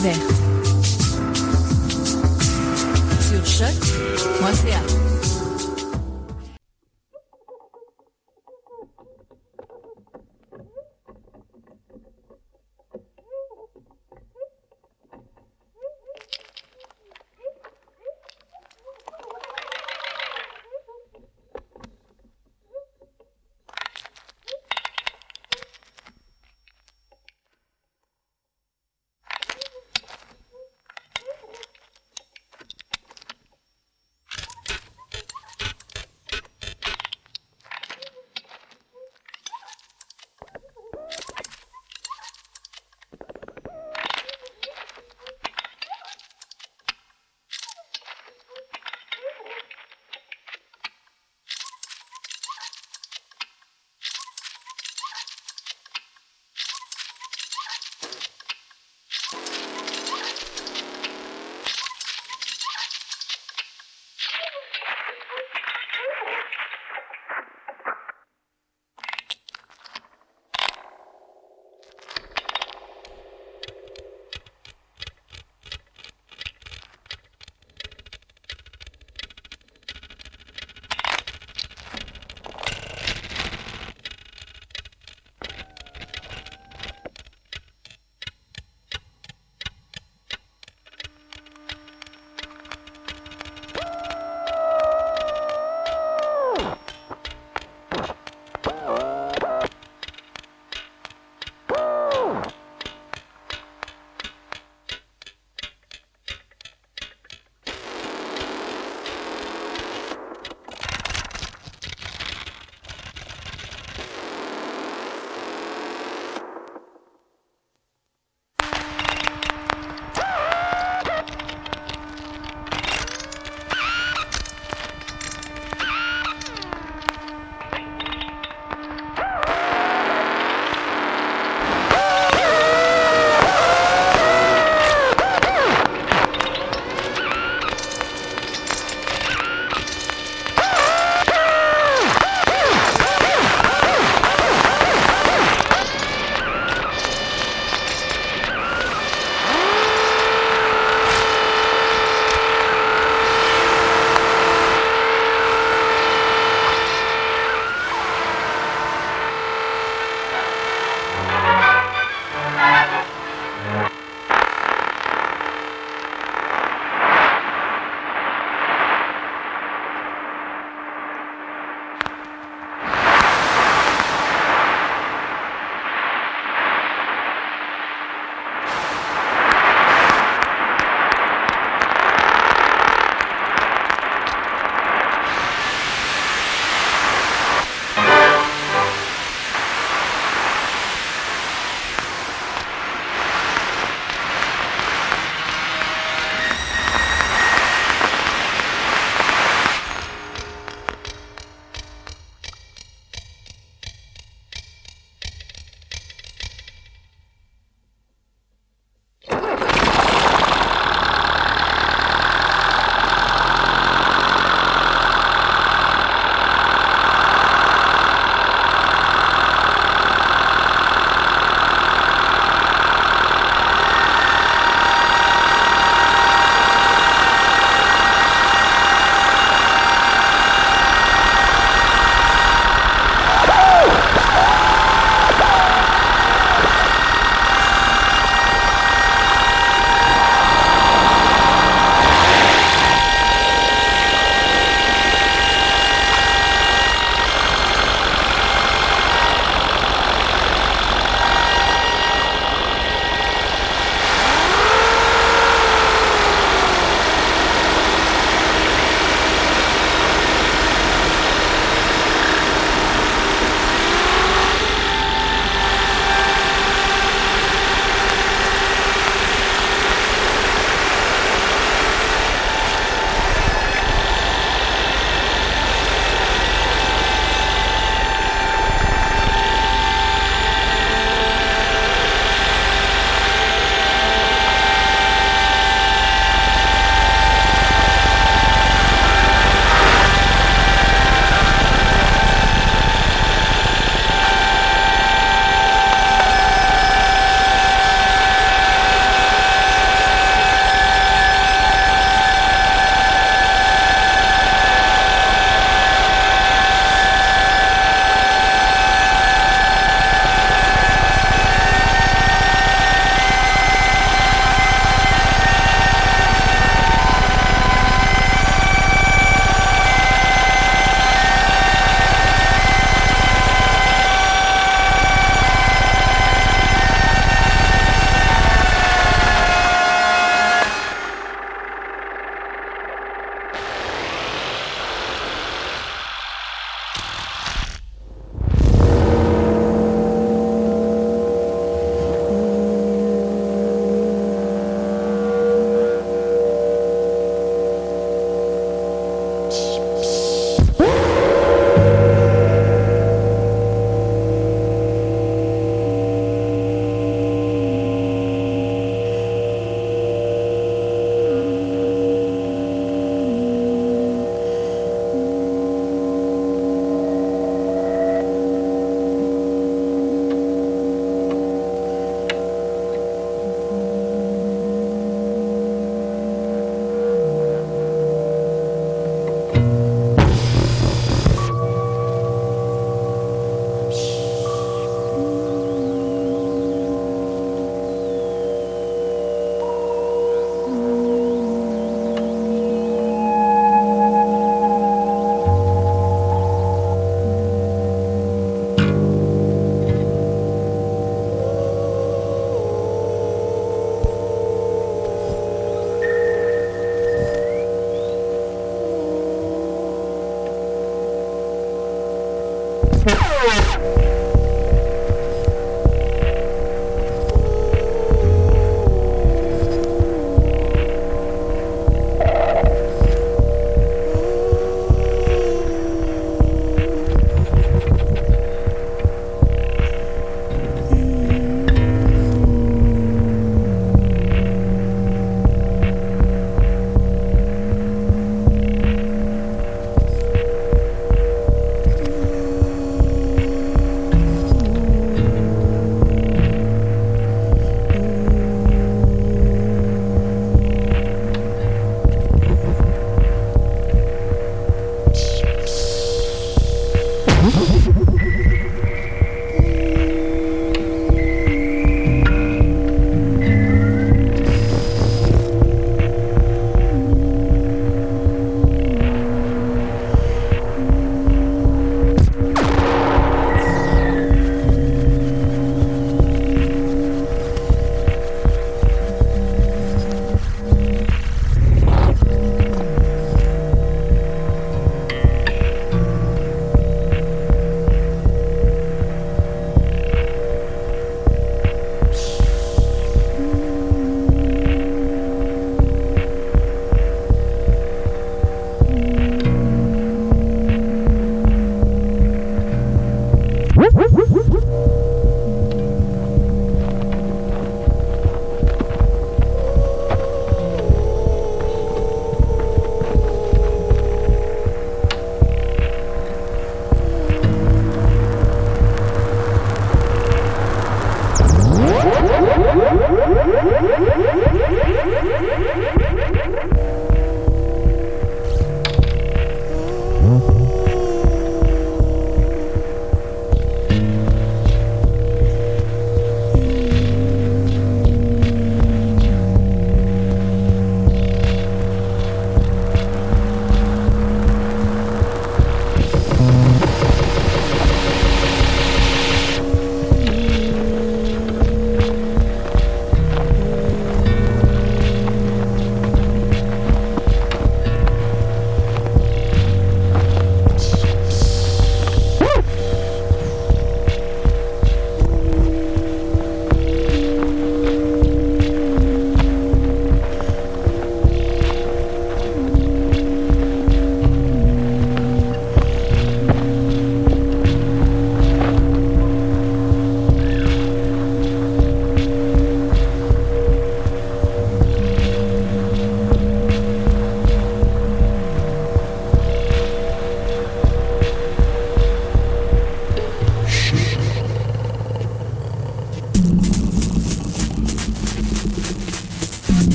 Découverte. Sur choc.ca.